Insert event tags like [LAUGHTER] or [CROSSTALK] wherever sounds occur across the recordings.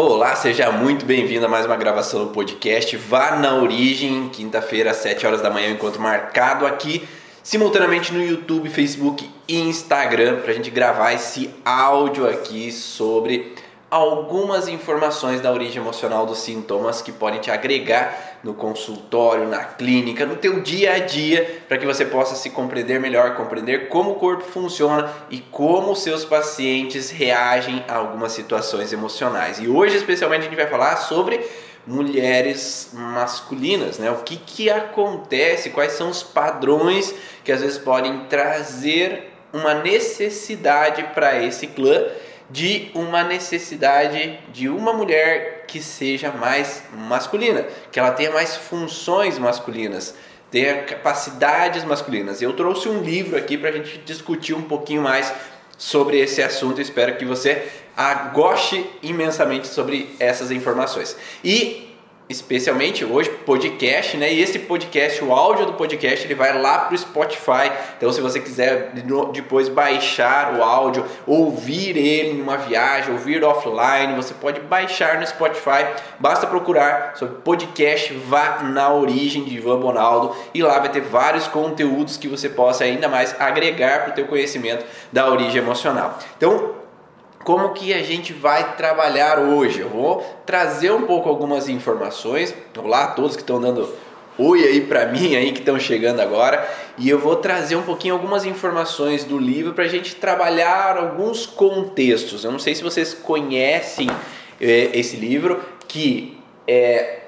Olá, seja muito bem-vindo a mais uma gravação do podcast Vá na Origem, quinta-feira às 7 horas da manhã, encontro marcado aqui, simultaneamente no YouTube, Facebook e Instagram, para a gente gravar esse áudio aqui sobre algumas informações da origem emocional dos sintomas que podem te agregar no consultório, na clínica, no teu dia a dia, para que você possa se compreender melhor, compreender como o corpo funciona e como os seus pacientes reagem a algumas situações emocionais. E hoje especialmente a gente vai falar sobre mulheres masculinas, né? O que que acontece? Quais são os padrões que às vezes podem trazer uma necessidade para esse clã de uma necessidade de uma mulher que seja mais masculina, que ela tenha mais funções masculinas, tenha capacidades masculinas. Eu trouxe um livro aqui para a gente discutir um pouquinho mais sobre esse assunto. Espero que você goste imensamente sobre essas informações. E especialmente hoje podcast, né? E esse podcast, o áudio do podcast, ele vai lá para o Spotify. Então, se você quiser depois baixar o áudio, ouvir ele em uma viagem, ouvir offline, você pode baixar no Spotify. Basta procurar sobre podcast Vá na Origem de Ivan Bonaldo e lá vai ter vários conteúdos que você possa ainda mais agregar para o teu conhecimento da origem emocional. Então, como que a gente vai trabalhar hoje. Eu vou trazer um pouco algumas informações. Olá a todos que estão dando oi aí para mim aí que estão chegando agora e eu vou trazer um pouquinho algumas informações do livro para a gente trabalhar alguns contextos. Eu não sei se vocês conhecem é, esse livro que é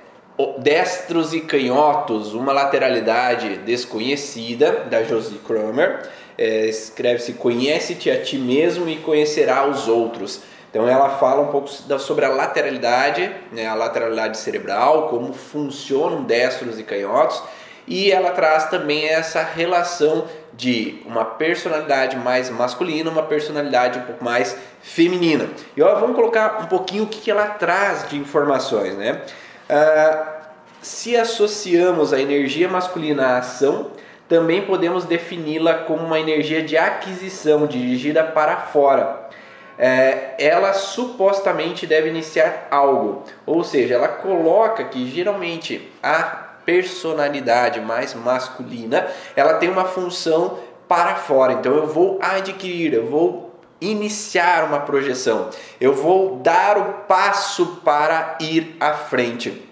Destros e Canhotos, uma lateralidade desconhecida da Josie Kramer é, escreve-se Conhece-te a ti mesmo e conhecerá os outros. Então ela fala um pouco sobre a lateralidade, né, a lateralidade cerebral, como funcionam destros e canhotos, e ela traz também essa relação de uma personalidade mais masculina, uma personalidade um pouco mais feminina. E ó, vamos colocar um pouquinho o que, ela traz de informações, né? Ah, se associamos a energia masculina à ação, também podemos defini-la como uma energia de aquisição dirigida para fora. É, ela supostamente deve iniciar algo, ou seja, ela coloca que geralmente a personalidade mais masculina ela tem uma função para fora. Então eu vou adquirir, eu vou iniciar uma projeção, eu vou dar o passo para ir à frente.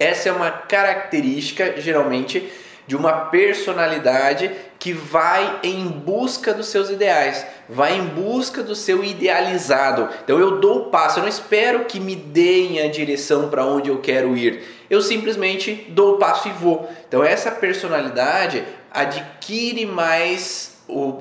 Essa é uma característica geralmente de uma personalidade que vai em busca dos seus ideais, vai em busca do seu idealizado. Então eu dou o passo, eu não espero que me deem a direção para onde eu quero ir. Eu simplesmente dou o passo e vou. Então essa personalidade adquire mais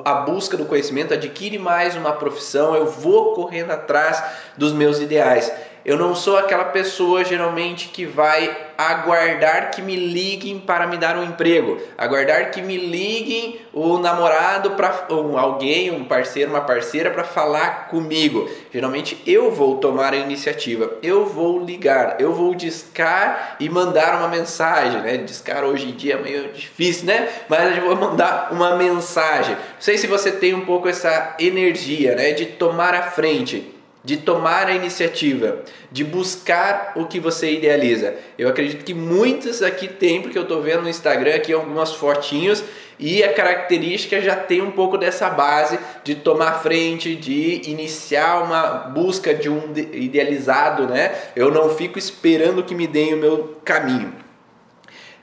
a busca do conhecimento, adquire mais uma profissão, eu vou correndo atrás dos meus ideais. Eu não sou aquela pessoa geralmente que vai aguardar que me liguem para me dar um emprego, aguardar que me liguem o namorado para um, alguém, um parceiro, uma parceira para falar comigo. Geralmente eu vou tomar a iniciativa, eu vou ligar, eu vou discar e mandar uma mensagem, né? Discar hoje em dia é meio difícil, né? Mas eu vou mandar uma mensagem. Não sei se você tem um pouco essa energia, né, de tomar a frente de tomar a iniciativa, de buscar o que você idealiza. Eu acredito que muitos aqui têm, porque eu estou vendo no Instagram aqui algumas fotinhos e a característica já tem um pouco dessa base de tomar frente, de iniciar uma busca de um idealizado, né? Eu não fico esperando que me deem o meu caminho.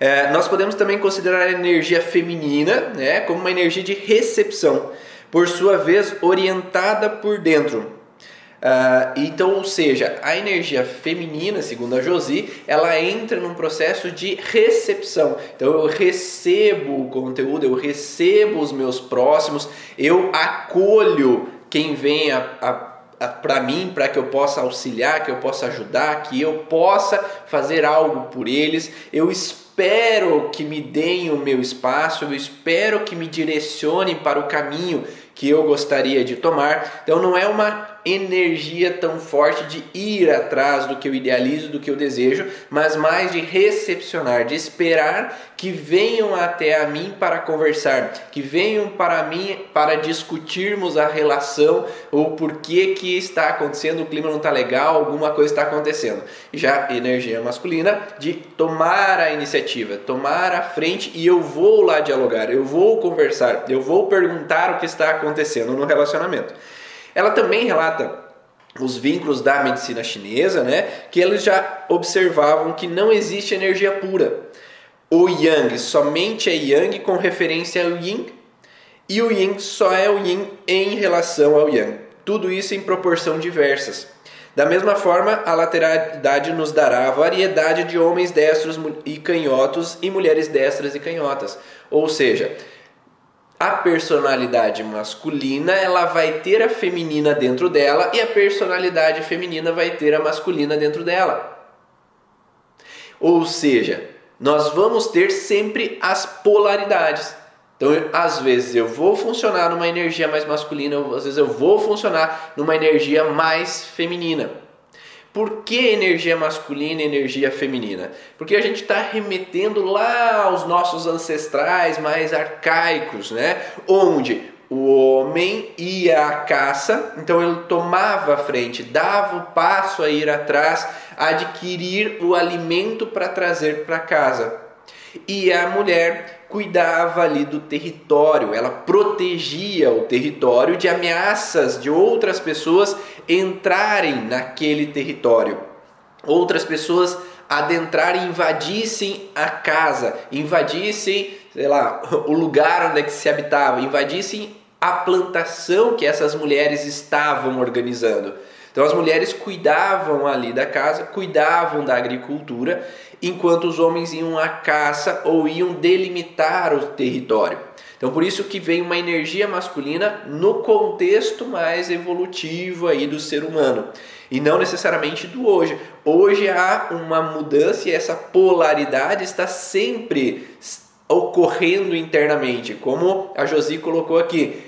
É, nós podemos também considerar a energia feminina né, como uma energia de recepção, por sua vez orientada por dentro, Uh, então, ou seja, a energia feminina, segundo a Josi, ela entra num processo de recepção. Então, eu recebo o conteúdo, eu recebo os meus próximos, eu acolho quem vem a, a para mim, para que eu possa auxiliar, que eu possa ajudar, que eu possa fazer algo por eles. Eu espero que me deem o meu espaço, eu espero que me direcionem para o caminho que eu gostaria de tomar. Então não é uma energia tão forte de ir atrás do que eu idealizo, do que eu desejo, mas mais de recepcionar, de esperar que venham até a mim para conversar, que venham para mim para discutirmos a relação ou por que que está acontecendo, o clima não está legal, alguma coisa está acontecendo. Já energia masculina de tomar a iniciativa, tomar a frente e eu vou lá dialogar, eu vou conversar, eu vou perguntar o que está acontecendo no relacionamento. Ela também relata os vínculos da medicina chinesa, né, que eles já observavam que não existe energia pura. O Yang somente é Yang com referência ao Yin, e o Yin só é o Yin em relação ao Yang. Tudo isso em proporção diversas. Da mesma forma, a lateralidade nos dará variedade de homens destros e canhotos e mulheres destras e canhotas. Ou seja, a personalidade masculina ela vai ter a feminina dentro dela e a personalidade feminina vai ter a masculina dentro dela. Ou seja, nós vamos ter sempre as polaridades. Então, às vezes eu vou funcionar numa energia mais masculina, às vezes eu vou funcionar numa energia mais feminina. Por que energia masculina e energia feminina? Porque a gente está remetendo lá aos nossos ancestrais mais arcaicos, né? Onde o homem ia à caça, então ele tomava a frente, dava o passo a ir atrás, adquirir o alimento para trazer para casa. E a mulher cuidava ali do território, ela protegia o território de ameaças de outras pessoas entrarem naquele território. Outras pessoas adentrarem, invadissem a casa, invadissem, sei lá, o lugar onde é que se habitava, invadissem a plantação que essas mulheres estavam organizando. Então as mulheres cuidavam ali da casa, cuidavam da agricultura, enquanto os homens iam à caça ou iam delimitar o território. Então por isso que vem uma energia masculina no contexto mais evolutivo aí do ser humano e não necessariamente do hoje. Hoje há uma mudança e essa polaridade está sempre ocorrendo internamente, como a Josi colocou aqui,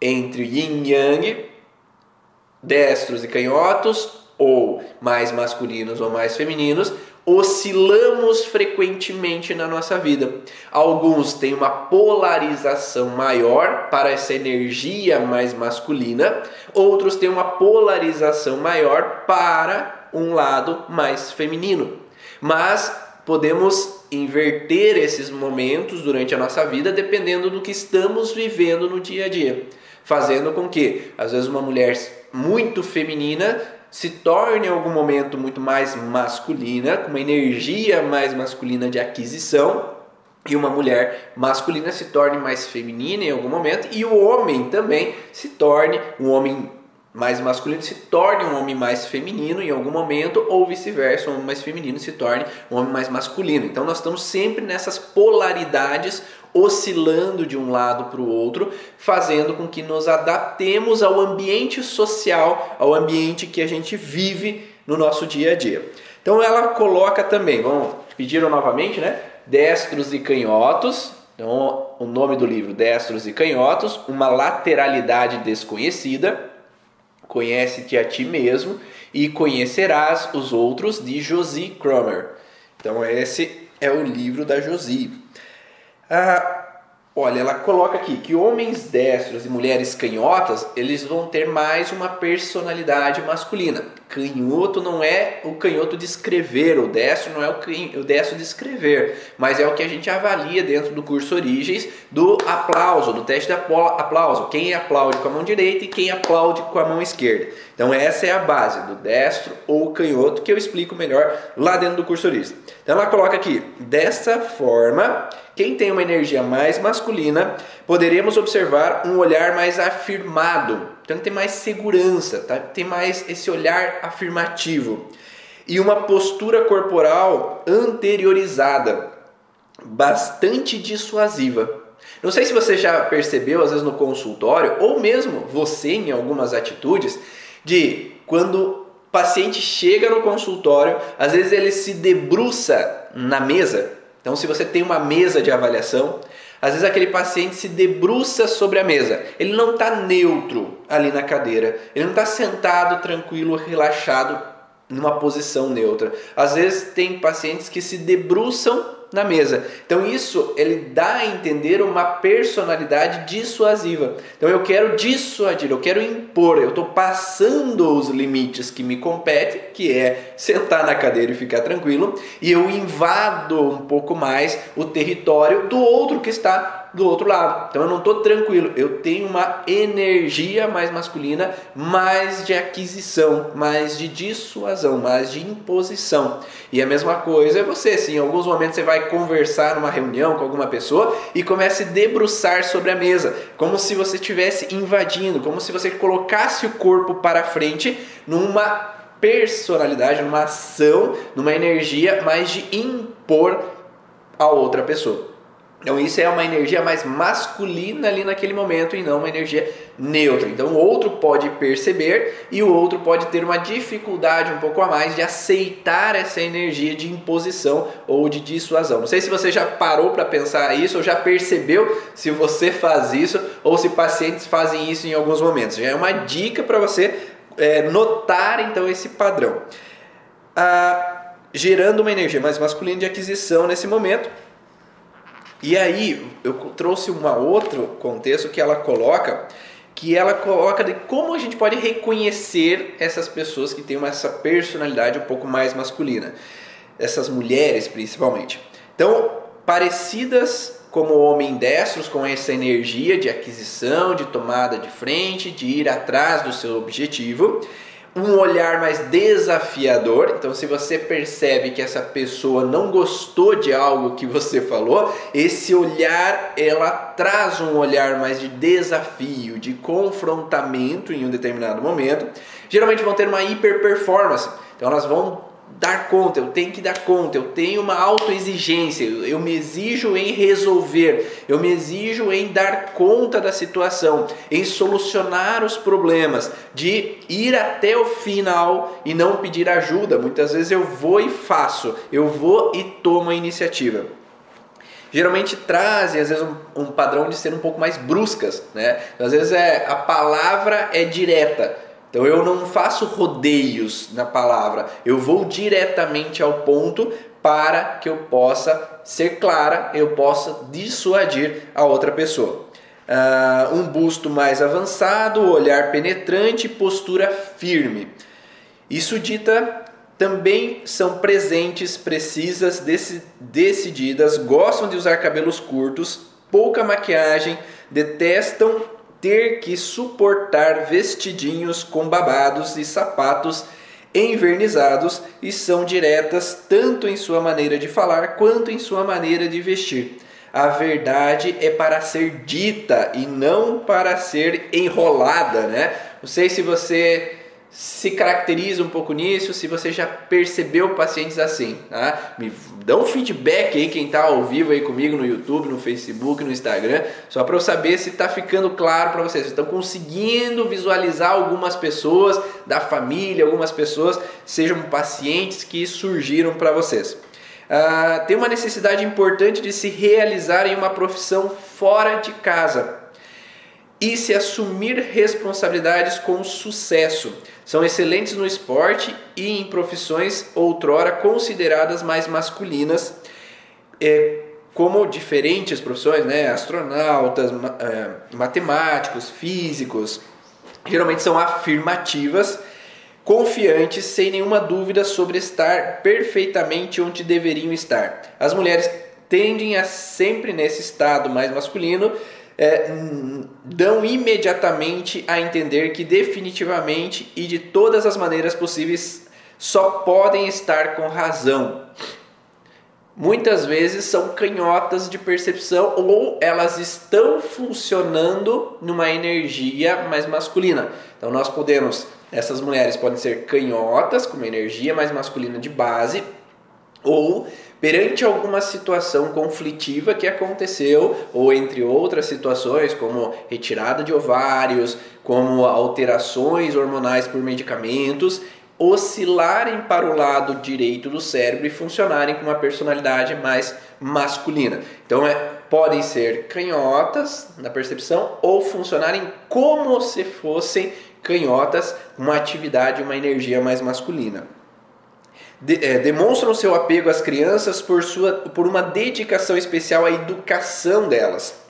entre yin yang, destros e canhotos, ou mais masculinos ou mais femininos, oscilamos frequentemente na nossa vida. Alguns têm uma polarização maior para essa energia mais masculina, outros têm uma polarização maior para um lado mais feminino. Mas podemos inverter esses momentos durante a nossa vida dependendo do que estamos vivendo no dia a dia, fazendo com que às vezes uma mulher muito feminina se torne em algum momento muito mais masculina, com uma energia mais masculina de aquisição, e uma mulher masculina se torne mais feminina em algum momento, e o homem também se torne um homem mais masculino se torne um homem mais feminino em algum momento, ou vice-versa, um homem mais feminino se torne um homem mais masculino. Então nós estamos sempre nessas polaridades oscilando de um lado para o outro, fazendo com que nos adaptemos ao ambiente social, ao ambiente que a gente vive no nosso dia a dia. Então ela coloca também, vamos pediram novamente, né? Destros e canhotos. Então, o nome do livro, Destros e Canhotos, uma lateralidade desconhecida Conhece-te a ti mesmo e conhecerás os outros, de Josie Cromer. Então, esse é o livro da Josie. Ah, Olha, ela coloca aqui que homens destros e mulheres canhotas, eles vão ter mais uma personalidade masculina. Canhoto não é o canhoto de escrever, o destro não é o, destro de escrever, mas é o que a gente avalia dentro do curso Origens do aplauso, do teste de aplauso. Quem aplaude com a mão direita e quem aplaude com a mão esquerda. Então essa é a base do destro ou canhoto que eu explico melhor lá dentro do curso Origens. Então ela coloca aqui, dessa forma quem tem uma energia mais masculina, poderemos observar um olhar mais afirmado, então tem mais segurança, tá? tem mais esse olhar afirmativo e uma postura corporal anteriorizada, bastante dissuasiva. Não sei se você já percebeu, às vezes no consultório, ou mesmo você em algumas atitudes, de quando o paciente chega no consultório, às vezes ele se debruça na mesa então, se você tem uma mesa de avaliação, Às vezes aquele paciente se debruça sobre a mesa, ele não está neutro ali na cadeira, ele não está sentado, tranquilo, relaxado, numa posição neutra. Às vezes tem pacientes que se debruçam na mesa. Então isso ele dá a entender uma personalidade dissuasiva. Então eu quero dissuadir, eu quero impor, eu estou passando os limites que me competem, que é sentar na cadeira e ficar tranquilo, e eu invado um pouco mais o território do outro que está do outro lado. Então eu não estou tranquilo, eu tenho uma energia mais masculina, mais de aquisição, mais de dissuasão, mais de imposição. E a mesma coisa é você, sim, em alguns momentos você vai conversar numa reunião com alguma pessoa e começa a debruçar sobre a mesa, como se você estivesse invadindo, como se você colocasse o corpo para frente numa personalidade, numa ação, numa energia mais de impor a outra pessoa. Então isso é uma energia mais masculina ali naquele momento e não uma energia neutra. Então o outro pode perceber e o outro pode ter uma dificuldade um pouco a mais de aceitar essa energia de imposição ou de dissuasão. Não sei se você já parou para pensar isso ou já percebeu se você faz isso ou se pacientes fazem isso em alguns momentos. Já é uma dica para você é, notar então esse padrão. Ah, gerando uma energia mais masculina de aquisição nesse momento e aí eu trouxe um outro contexto que ela coloca, que ela coloca de como a gente pode reconhecer essas pessoas que têm uma, essa personalidade um pouco mais masculina, essas mulheres principalmente. Então, parecidas como homem destros, com essa energia de aquisição, de tomada de frente, de ir atrás do seu objetivo, um olhar mais desafiador. Então, se você percebe que essa pessoa não gostou de algo que você falou, esse olhar ela traz um olhar mais de desafio, de confrontamento em um determinado momento. Geralmente vão ter uma hiper performance. Então, elas vão dar conta, eu tenho que dar conta, eu tenho uma autoexigência, eu me exijo em resolver, eu me exijo em dar conta da situação, em solucionar os problemas, de ir até o final e não pedir ajuda. Muitas vezes eu vou e faço, eu vou e tomo a iniciativa. Geralmente trazem às vezes um, um padrão de ser um pouco mais bruscas, né? Às vezes é a palavra é direta, então eu não faço rodeios na palavra, eu vou diretamente ao ponto para que eu possa ser clara, eu possa dissuadir a outra pessoa. Uh, um busto mais avançado, olhar penetrante, postura firme. Isso dita também são presentes, precisas, decididas, gostam de usar cabelos curtos, pouca maquiagem, detestam ter que suportar vestidinhos com babados e sapatos envernizados e são diretas tanto em sua maneira de falar quanto em sua maneira de vestir. A verdade é para ser dita e não para ser enrolada, né? Não sei se você se caracteriza um pouco nisso, se você já percebeu pacientes assim, tá? Me dá um feedback aí quem está ao vivo aí comigo no YouTube, no Facebook, no Instagram, só para eu saber se está ficando claro para vocês. Estão conseguindo visualizar algumas pessoas da família, algumas pessoas sejam pacientes que surgiram para vocês. Ah, tem uma necessidade importante de se realizar em uma profissão fora de casa e se assumir responsabilidades com sucesso. São excelentes no esporte e em profissões outrora consideradas mais masculinas, é, como diferentes profissões, né? astronautas, é, matemáticos, físicos. Geralmente são afirmativas, confiantes, sem nenhuma dúvida sobre estar perfeitamente onde deveriam estar. As mulheres tendem a sempre nesse estado mais masculino é, dão imediatamente a entender que definitivamente e de todas as maneiras possíveis só podem estar com razão. Muitas vezes são canhotas de percepção ou elas estão funcionando numa energia mais masculina. Então nós podemos, essas mulheres podem ser canhotas com uma energia mais masculina de base ou perante alguma situação conflitiva que aconteceu, ou entre outras situações, como retirada de ovários, como alterações hormonais por medicamentos, oscilarem para o lado direito do cérebro e funcionarem com uma personalidade mais masculina. Então é podem ser canhotas na percepção ou funcionarem como se fossem canhotas, uma atividade, uma energia mais masculina. De, é, demonstram seu apego às crianças por, sua, por uma dedicação especial à educação delas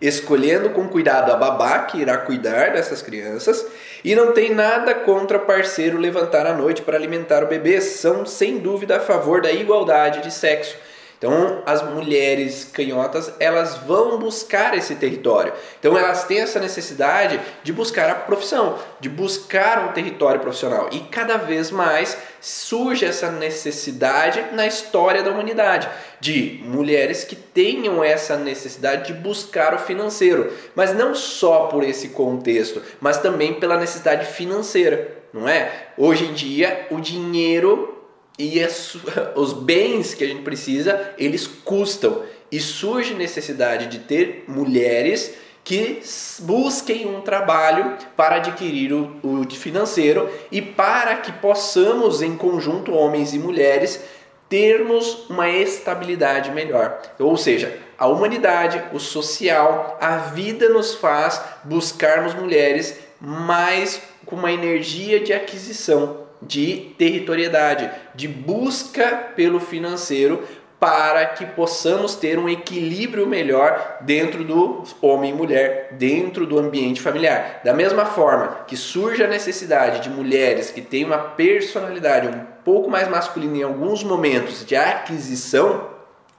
escolhendo com cuidado a babá que irá cuidar dessas crianças e não tem nada contra parceiro levantar à noite para alimentar o bebê, são sem dúvida a favor da igualdade de sexo. Então, as mulheres canhotas, elas vão buscar esse território. Então, elas têm essa necessidade de buscar a profissão, de buscar um território profissional. E cada vez mais surge essa necessidade na história da humanidade de mulheres que tenham essa necessidade de buscar o financeiro, mas não só por esse contexto, mas também pela necessidade financeira, não é? Hoje em dia, o dinheiro e as, [LAUGHS] os bens que a gente precisa, eles custam. E surge necessidade de ter mulheres que busquem um trabalho para adquirir o, o financeiro e para que possamos, em conjunto, homens e mulheres, termos uma estabilidade melhor. Ou seja, a humanidade, o social, a vida nos faz buscarmos mulheres mais com uma energia de aquisição de territorialidade, de busca pelo financeiro para que possamos ter um equilíbrio melhor dentro do homem e mulher, dentro do ambiente familiar. Da mesma forma que surge a necessidade de mulheres que têm uma personalidade um pouco mais masculina em alguns momentos de aquisição,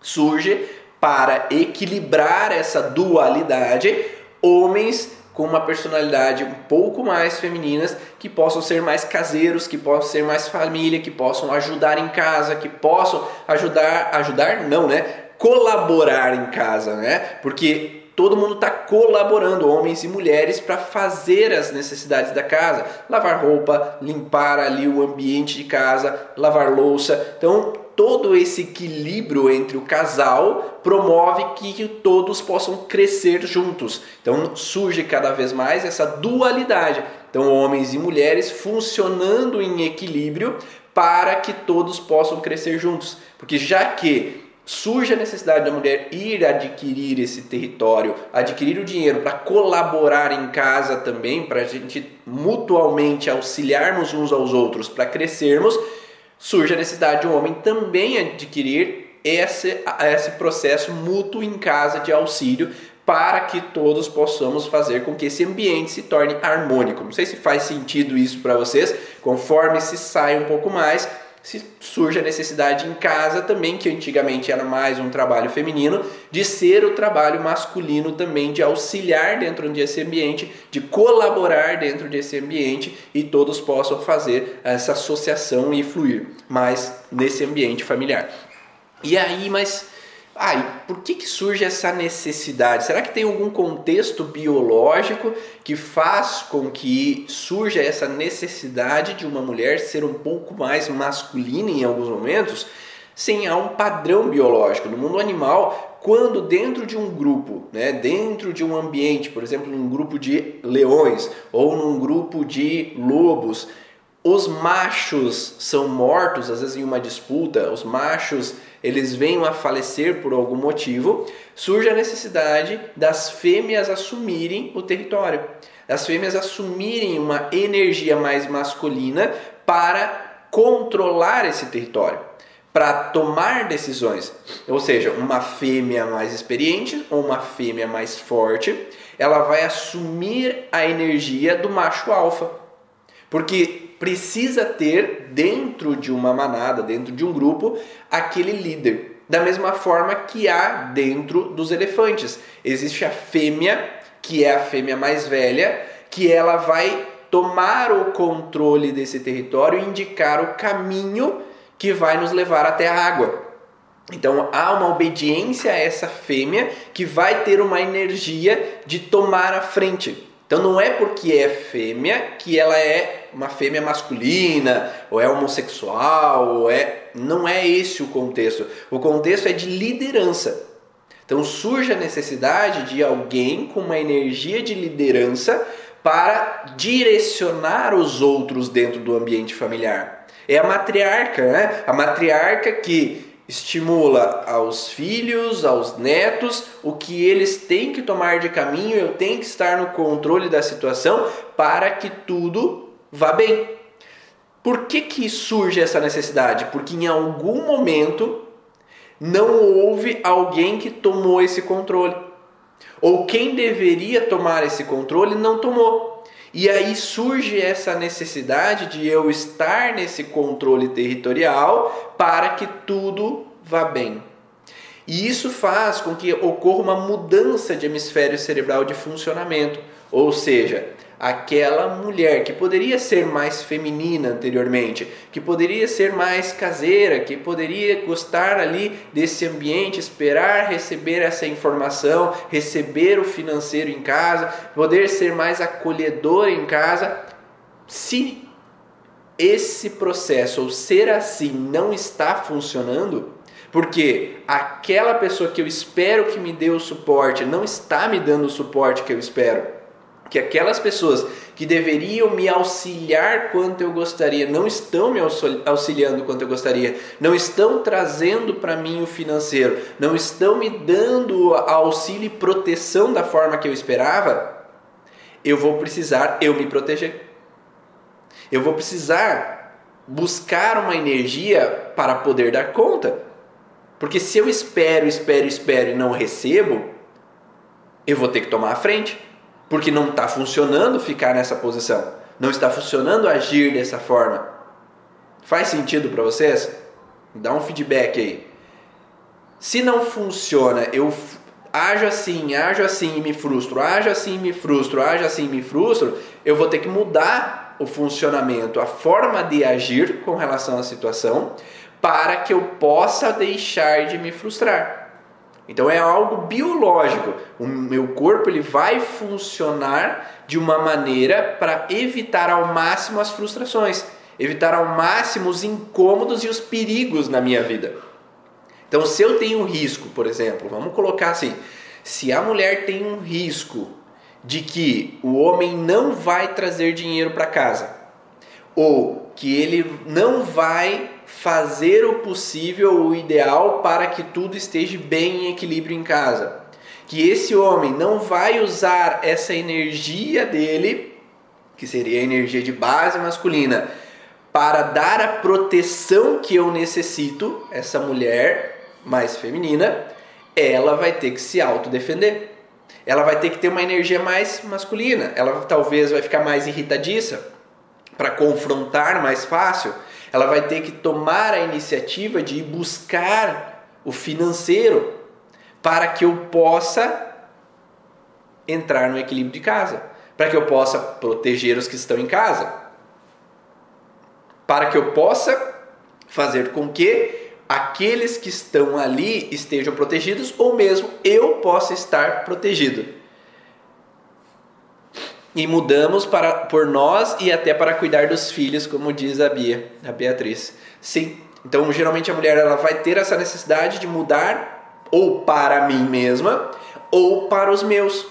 surge para equilibrar essa dualidade homens com uma personalidade um pouco mais femininas, que possam ser mais caseiros, que possam ser mais família, que possam ajudar em casa, que possam ajudar, ajudar não, né? Colaborar em casa, né? Porque todo mundo está colaborando, homens e mulheres, para fazer as necessidades da casa, lavar roupa, limpar ali o ambiente de casa, lavar louça. Então todo esse equilíbrio entre o casal promove que todos possam crescer juntos. Então surge cada vez mais essa dualidade. Então homens e mulheres funcionando em equilíbrio para que todos possam crescer juntos. Porque já que surge a necessidade da mulher ir adquirir esse território, adquirir o dinheiro para colaborar em casa também, para a gente mutualmente auxiliarmos uns aos outros para crescermos, surge a necessidade de um homem também adquirir esse, esse processo mútuo em casa de auxílio para que todos possamos fazer com que esse ambiente se torne harmônico. Não sei se faz sentido isso para vocês, conforme se sai um pouco mais, se surge a necessidade em casa também, que antigamente era mais um trabalho feminino, de ser o trabalho masculino também, de auxiliar dentro desse ambiente, de colaborar dentro desse ambiente e todos possam fazer essa associação e fluir mais nesse ambiente familiar. E aí, mas por que, que surge essa necessidade? Será que tem algum contexto biológico que faz com que surja essa necessidade de uma mulher ser um pouco mais masculina em alguns momentos? Sim, há um padrão biológico. No mundo animal, quando dentro de um grupo, né, dentro de um ambiente, por exemplo, num grupo de leões ou num grupo de lobos, os machos são mortos, às vezes em uma disputa, os machos eles venham a falecer por algum motivo, surge a necessidade das fêmeas assumirem o território, das fêmeas assumirem uma energia mais masculina para controlar esse território, para tomar decisões. Ou seja, uma fêmea mais experiente ou uma fêmea mais forte, ela vai assumir a energia do macho alfa. Porque precisa ter dentro de uma manada, dentro de um grupo, aquele líder. Da mesma forma que há dentro dos elefantes. Existe a fêmea, que é a fêmea mais velha, que ela vai tomar o controle desse território e indicar o caminho que vai nos levar até a água. Então há uma obediência a essa fêmea que vai ter uma energia de tomar a frente. Então não é porque é fêmea que ela é uma fêmea masculina, ou é homossexual, ou é. Não é esse o contexto. O contexto é de liderança. Então surge a necessidade de alguém com uma energia de liderança para direcionar os outros dentro do ambiente familiar. É a matriarca, né? A matriarca que estimula aos filhos, aos netos, o que eles têm que tomar de caminho, eu tenho que estar no controle da situação para que tudo vá bem. Por que, que surge essa necessidade? Porque em algum momento não houve alguém que tomou esse controle. Ou quem deveria tomar esse controle não tomou. E aí surge essa necessidade de eu estar nesse controle territorial para que tudo vá bem. E isso faz com que ocorra uma mudança de hemisfério cerebral de funcionamento. Ou seja, aquela mulher que poderia ser mais feminina anteriormente, que poderia ser mais caseira, que poderia gostar ali desse ambiente, esperar receber essa informação, receber o financeiro em casa, poder ser mais acolhedora em casa, se esse processo ou ser assim não está funcionando, porque aquela pessoa que eu espero que me dê o suporte não está me dando o suporte que eu espero que aquelas pessoas que deveriam me auxiliar quanto eu gostaria não estão me auxiliando quanto eu gostaria, não estão trazendo para mim o financeiro, não estão me dando auxílio e proteção da forma que eu esperava, eu vou precisar eu me proteger. Eu vou precisar buscar uma energia para poder dar conta. Porque se eu espero, espero, espero e não recebo, eu vou ter que tomar a frente porque não está funcionando ficar nessa posição, não está funcionando agir dessa forma. Faz sentido para vocês? Dá um feedback aí. Se não funciona, eu ajo assim, ajo assim e me frustro, ajo assim e me frustro, ajo assim e me frustro, eu vou ter que mudar o funcionamento, a forma de agir com relação à situação, para que eu possa deixar de me frustrar. Então é algo biológico. O meu corpo ele vai funcionar de uma maneira para evitar ao máximo as frustrações, evitar ao máximo os incômodos e os perigos na minha vida. Então, se eu tenho risco, por exemplo, vamos colocar assim: se a mulher tem um risco de que o homem não vai trazer dinheiro para casa, ou que ele não vai fazer o possível, o ideal para que tudo esteja bem em equilíbrio em casa. Que esse homem não vai usar essa energia dele, que seria a energia de base masculina, para dar a proteção que eu necessito, essa mulher mais feminina, ela vai ter que se autodefender. Ela vai ter que ter uma energia mais masculina. Ela talvez vai ficar mais irritadiça para confrontar mais fácil ela vai ter que tomar a iniciativa de ir buscar o financeiro para que eu possa entrar no equilíbrio de casa, para que eu possa proteger os que estão em casa, para que eu possa fazer com que aqueles que estão ali estejam protegidos ou mesmo eu possa estar protegido e mudamos para por nós e até para cuidar dos filhos, como diz a Bia, a Beatriz. Sim. Então, geralmente a mulher ela vai ter essa necessidade de mudar ou para mim mesma ou para os meus.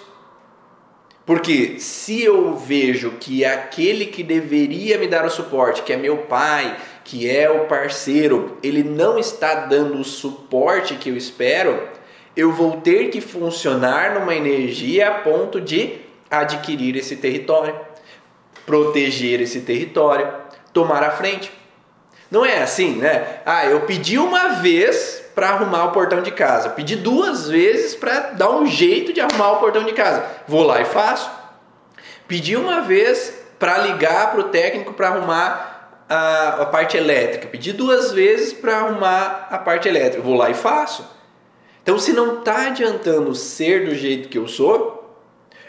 Porque se eu vejo que aquele que deveria me dar o suporte, que é meu pai, que é o parceiro, ele não está dando o suporte que eu espero, eu vou ter que funcionar numa energia a ponto de adquirir esse território, proteger esse território, tomar a frente. Não é assim, né? Ah, eu pedi uma vez para arrumar o portão de casa, pedi duas vezes para dar um jeito de arrumar o portão de casa. Vou lá e faço. Pedi uma vez para ligar para o técnico para arrumar a, a, parte elétrica. Pedi duas vezes para arrumar a parte elétrica. Vou lá e faço. Então, se não está adiantando ser do jeito que eu sou,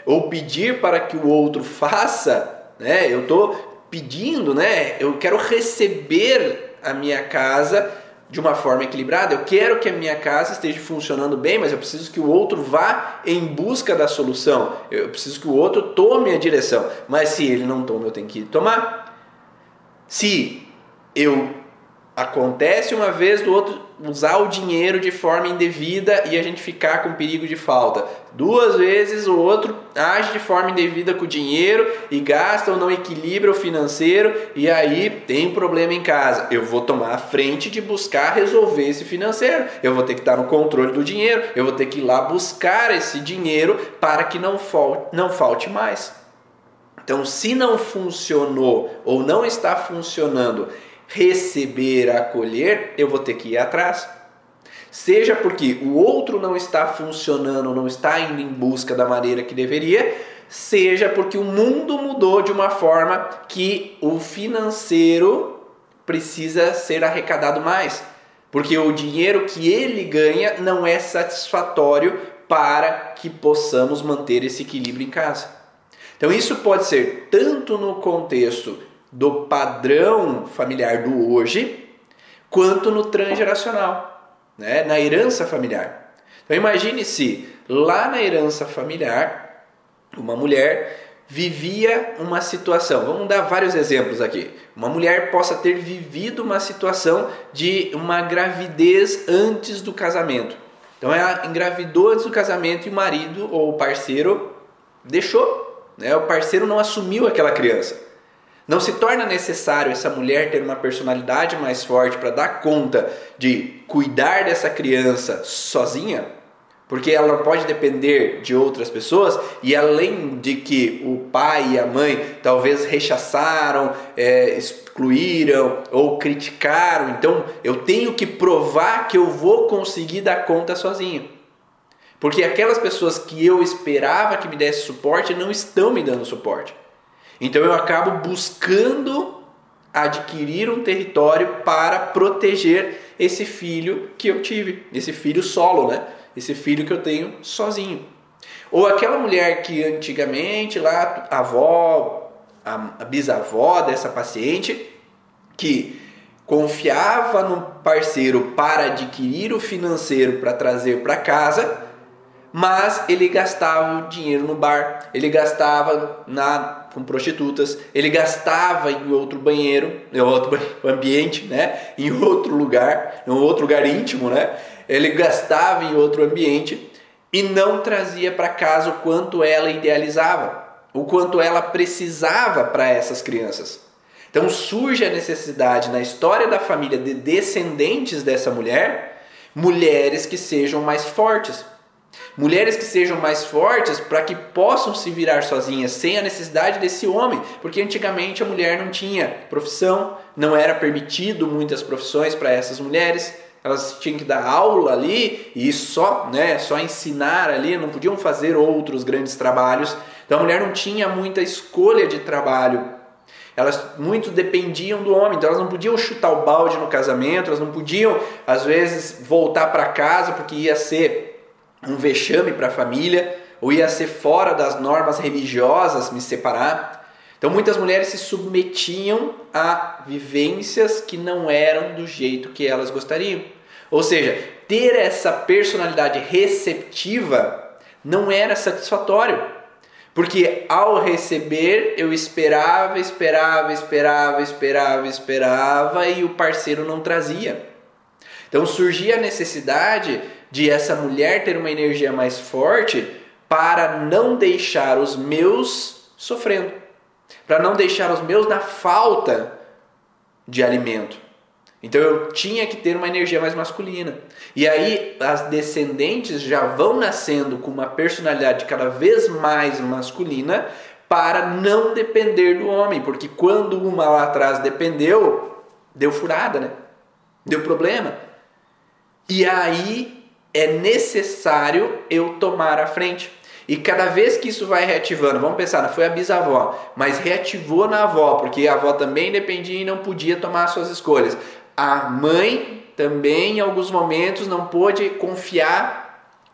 ou pedir para que o outro faça, né? Eu estou pedindo, né? Eu quero receber a minha casa de uma forma equilibrada. Eu quero que a minha casa esteja funcionando bem, mas eu preciso que o outro vá em busca da solução. Eu preciso que o outro tome a direção. Mas se ele não toma, eu tenho que tomar. Se eu acontece uma vez do outro usar o dinheiro de forma indevida e a gente ficar com perigo de falta. Duas vezes o outro age de forma indevida com o dinheiro e gasta ou não equilibra o financeiro e aí tem problema em casa. Eu vou tomar a frente de buscar resolver esse financeiro. Eu vou ter que estar no controle do dinheiro. Eu vou ter que ir lá buscar esse dinheiro para que não falte, não falte mais. Então, se não funcionou ou não está funcionando receber, acolher, eu vou ter que ir atrás. Seja porque o outro não está funcionando, não está indo em busca da maneira que deveria, seja porque o mundo mudou de uma forma que o financeiro precisa ser arrecadado mais. Porque o dinheiro que ele ganha não é satisfatório para que possamos manter esse equilíbrio em casa. Então, isso pode ser tanto no contexto do padrão familiar do hoje, quanto no transgeracional, né? na herança familiar. Então imagine se lá na herança familiar, uma mulher vivia uma situação, vamos dar vários exemplos aqui. Uma mulher possa ter vivido uma situação de uma gravidez antes do casamento. Então ela engravidou antes do casamento e o marido ou o parceiro deixou, né? O parceiro não assumiu aquela criança. Não se torna necessário essa mulher ter uma personalidade mais forte para dar conta de cuidar dessa criança sozinha? Porque ela não pode depender de outras pessoas, e além de que o pai e a mãe talvez rechaçaram, é, excluíram ou criticaram, então eu tenho que provar que eu vou conseguir dar conta sozinho. Porque aquelas pessoas que eu esperava que me desse suporte não estão me dando suporte. Então eu acabo buscando adquirir um território para proteger esse filho que eu tive, esse filho solo, né? Esse filho que eu tenho sozinho. Ou aquela mulher que antigamente lá a avó, a bisavó dessa paciente que confiava no parceiro para adquirir o financeiro para trazer para casa, mas ele gastava o dinheiro no bar, ele gastava na com prostitutas, ele gastava em outro banheiro, em outro [LAUGHS] ambiente, né? Em outro lugar, em outro lugar íntimo, né? Ele gastava em outro ambiente e não trazia para casa o quanto ela idealizava, o quanto ela precisava para essas crianças. Então surge a necessidade na história da família de descendentes dessa mulher, mulheres que sejam mais fortes, Mulheres que sejam mais fortes para que possam se virar sozinhas sem a necessidade desse homem, porque antigamente a mulher não tinha profissão, não era permitido muitas profissões para essas mulheres. Elas tinham que dar aula ali e só, né, só ensinar ali, não podiam fazer outros grandes trabalhos. Então a mulher não tinha muita escolha de trabalho. Elas muito dependiam do homem, então elas não podiam chutar o balde no casamento, elas não podiam às vezes voltar para casa porque ia ser um vexame para a família, ou ia ser fora das normas religiosas me separar. Então muitas mulheres se submetiam a vivências que não eram do jeito que elas gostariam. Ou seja, ter essa personalidade receptiva não era satisfatório. Porque ao receber, eu esperava, esperava, esperava, esperava, esperava e o parceiro não trazia. Então surgia a necessidade de essa mulher ter uma energia mais forte para não deixar os meus sofrendo, para não deixar os meus na falta de alimento. Então eu tinha que ter uma energia mais masculina. E aí as descendentes já vão nascendo com uma personalidade cada vez mais masculina para não depender do homem, porque quando uma lá atrás dependeu, deu furada, né? Deu problema. E aí é necessário eu tomar a frente. E cada vez que isso vai reativando, vamos pensar, não foi a bisavó, mas reativou na avó, porque a avó também dependia e não podia tomar suas escolhas. A mãe também, em alguns momentos, não pôde confiar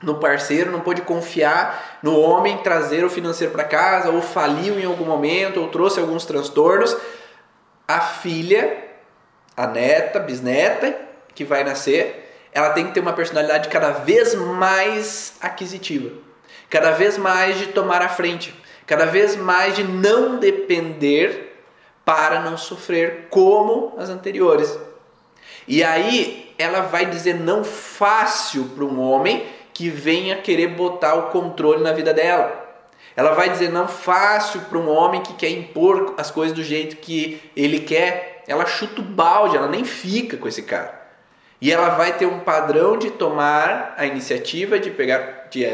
no parceiro, não pôde confiar no homem trazer o financeiro para casa, ou faliu em algum momento, ou trouxe alguns transtornos. A filha, a neta, bisneta, que vai nascer, ela tem que ter uma personalidade cada vez mais aquisitiva, cada vez mais de tomar a frente, cada vez mais de não depender para não sofrer como as anteriores. E aí ela vai dizer não fácil para um homem que venha querer botar o controle na vida dela. Ela vai dizer não fácil para um homem que quer impor as coisas do jeito que ele quer. Ela chuta o balde, ela nem fica com esse cara. E ela vai ter um padrão de tomar a iniciativa de pegar, de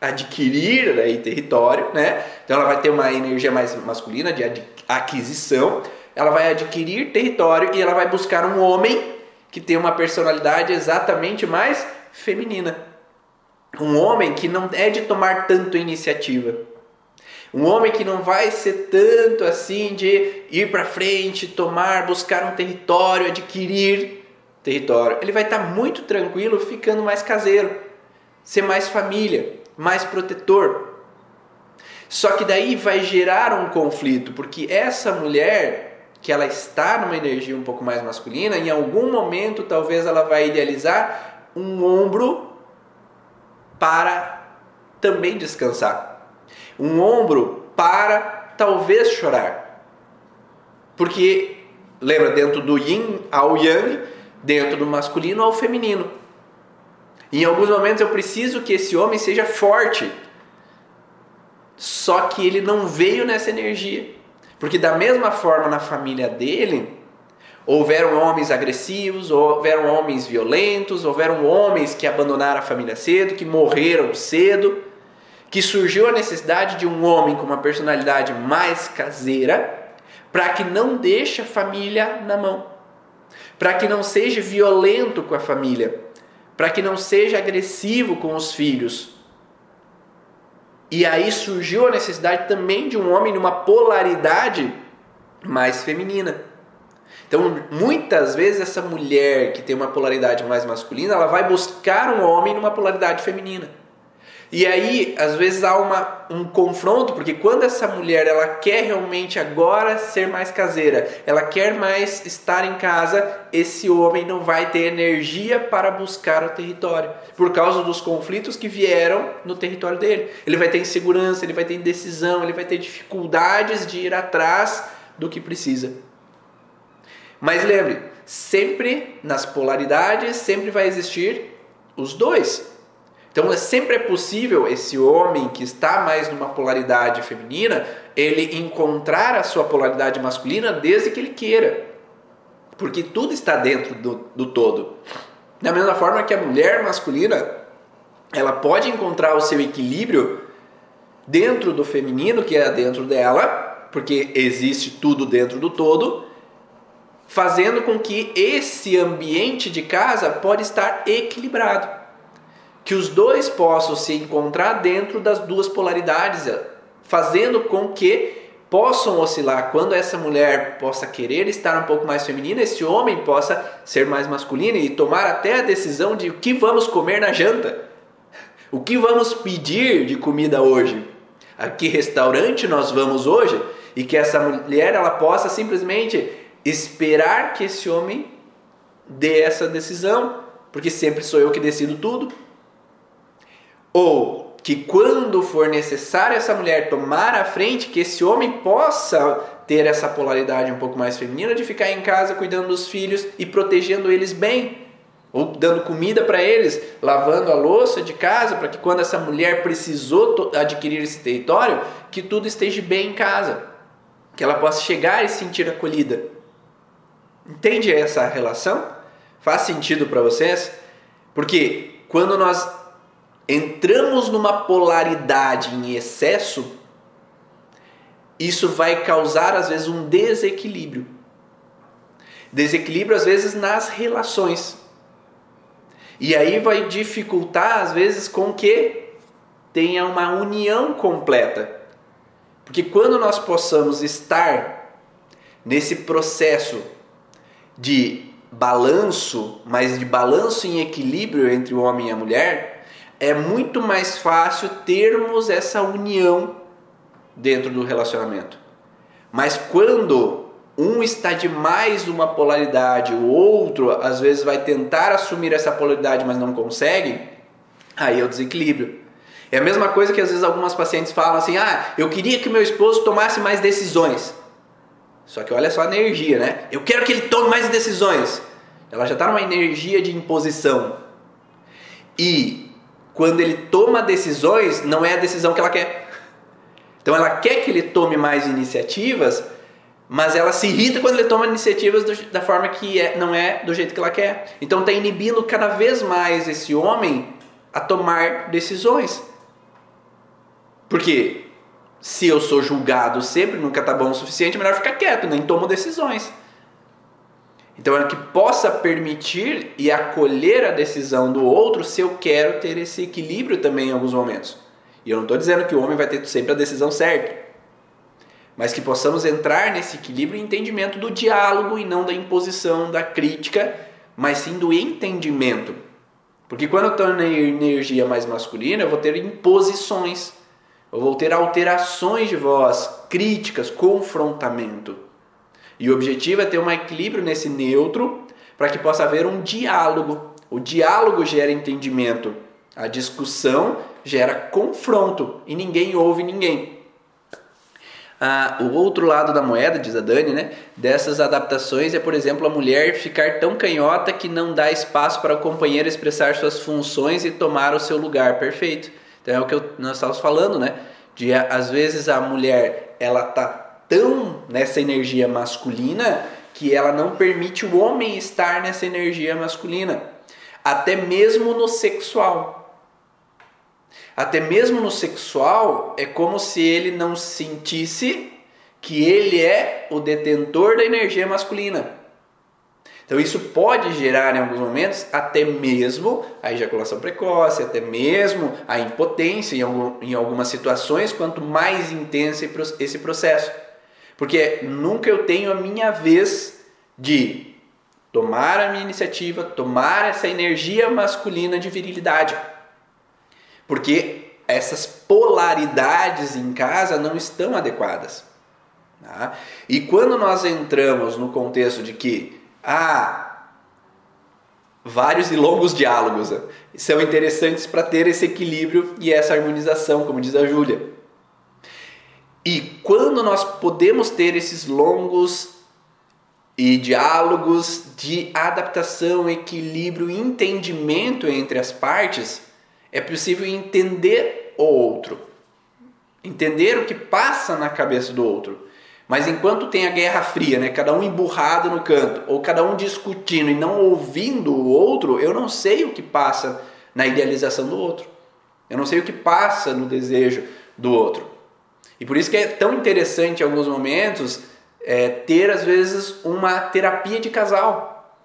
adquirir aí território, né? Então ela vai ter uma energia mais masculina de aquisição. Ela vai adquirir território e ela vai buscar um homem que tem uma personalidade exatamente mais feminina. Um homem que não é de tomar tanto iniciativa. Um homem que não vai ser tanto assim de ir para frente, tomar, buscar um território, adquirir território. Ele vai estar tá muito tranquilo, ficando mais caseiro, ser mais família, mais protetor. Só que daí vai gerar um conflito, porque essa mulher que ela está numa energia um pouco mais masculina, em algum momento talvez ela vai idealizar um ombro para também descansar. Um ombro para talvez chorar. Porque lembra dentro do yin ao yang, dentro do masculino ao feminino. Em alguns momentos eu preciso que esse homem seja forte. Só que ele não veio nessa energia. Porque da mesma forma na família dele, houveram homens agressivos, houveram homens violentos, houveram homens que abandonaram a família cedo, que morreram cedo, que surgiu a necessidade de um homem com uma personalidade mais caseira, para que não deixe a família na mão, para que não seja violento com a família, para que não seja agressivo com os filhos. E aí surgiu a necessidade também de um homem numa polaridade mais feminina. Então, muitas vezes essa mulher que tem uma polaridade mais masculina, ela vai buscar um homem numa polaridade feminina. E aí, às vezes há uma, um confronto, porque quando essa mulher ela quer realmente agora ser mais caseira, ela quer mais estar em casa, esse homem não vai ter energia para buscar o território, por causa dos conflitos que vieram no território dele. Ele vai ter insegurança, ele vai ter indecisão, ele vai ter dificuldades de ir atrás do que precisa. Mas lembre, sempre nas polaridades, sempre vai existir os dois. Então é sempre é possível esse homem que está mais numa polaridade feminina, ele encontrar a sua polaridade masculina desde que ele queira. Porque tudo está dentro do, do todo. Da mesma forma que a mulher masculina, ela pode encontrar o seu equilíbrio dentro do feminino, que é dentro dela, porque existe tudo dentro do todo, fazendo com que esse ambiente de casa pode estar equilibrado que os dois possam se encontrar dentro das duas polaridades, fazendo com que possam oscilar. Quando essa mulher possa querer estar um pouco mais feminina, esse homem possa ser mais masculino e tomar até a decisão de o que vamos comer na janta, o que vamos pedir de comida hoje, a que restaurante nós vamos hoje, e que essa mulher ela possa simplesmente esperar que esse homem dê essa decisão, porque sempre sou eu que decido tudo. Ou que quando for necessário essa mulher tomar a frente, que esse homem possa ter essa polaridade um pouco mais feminina de ficar em casa cuidando dos filhos e protegendo eles bem, ou dando comida para eles, lavando a louça de casa, para que quando essa mulher precisou adquirir esse território, que tudo esteja bem em casa, que ela possa chegar e sentir acolhida. Entende essa relação? Faz sentido para vocês? Porque quando nós entramos numa polaridade em excesso, isso vai causar às vezes um desequilíbrio. Desequilíbrio às vezes nas relações. E aí vai dificultar às vezes com que tenha uma união completa. Porque quando nós possamos estar nesse processo de balanço, mas de balanço em equilíbrio entre o homem e a mulher, é muito mais fácil termos essa união dentro do relacionamento. Mas quando um está de mais uma polaridade, o outro às vezes vai tentar assumir essa polaridade, mas não consegue, aí é o desequilíbrio. É a mesma coisa que às vezes algumas pacientes falam assim: "Ah, eu queria que meu esposo tomasse mais decisões". Só que olha só a energia, né? Eu quero que ele tome mais decisões. ela já está numa energia de imposição. E quando ele toma decisões, não é a decisão que ela quer. Então ela quer que ele tome mais iniciativas, mas ela se irrita quando ele toma iniciativas do, da forma que é, não é do jeito que ela quer. Então está inibindo cada vez mais esse homem a tomar decisões. Porque se eu sou julgado sempre, nunca está bom o suficiente, é melhor ficar quieto, nem tomo decisões. Então é que possa permitir e acolher a decisão do outro se eu quero ter esse equilíbrio também em alguns momentos. E eu não estou dizendo que o homem vai ter sempre a decisão certa, mas que possamos entrar nesse equilíbrio e entendimento do diálogo e não da imposição, da crítica, mas sim do entendimento. Porque quando eu estou na energia mais masculina, eu vou ter imposições, eu vou ter alterações de voz, críticas, confrontamento. E o objetivo é ter um equilíbrio nesse neutro para que possa haver um diálogo. O diálogo gera entendimento, a discussão gera confronto e ninguém ouve ninguém. Ah, o outro lado da moeda, diz a Dani, né, dessas adaptações é, por exemplo, a mulher ficar tão canhota que não dá espaço para o companheiro expressar suas funções e tomar o seu lugar. Perfeito. Então é o que eu, nós estávamos falando, né? De às vezes a mulher ela tá tão nessa energia masculina que ela não permite o homem estar nessa energia masculina, até mesmo no sexual. Até mesmo no sexual, é como se ele não sentisse que ele é o detentor da energia masculina. Então isso pode gerar em alguns momentos até mesmo a ejaculação precoce, até mesmo a impotência em, algum, em algumas situações, quanto mais intenso esse processo. Porque nunca eu tenho a minha vez de tomar a minha iniciativa, tomar essa energia masculina de virilidade. Porque essas polaridades em casa não estão adequadas. Tá? E quando nós entramos no contexto de que há vários e longos diálogos né, são interessantes para ter esse equilíbrio e essa harmonização, como diz a Júlia. E quando nós podemos ter esses longos e diálogos de adaptação, equilíbrio entendimento entre as partes, é possível entender o outro, entender o que passa na cabeça do outro. Mas enquanto tem a guerra fria, né, cada um emburrado no canto, ou cada um discutindo e não ouvindo o outro, eu não sei o que passa na idealização do outro. Eu não sei o que passa no desejo do outro. E por isso que é tão interessante em alguns momentos é, ter às vezes uma terapia de casal.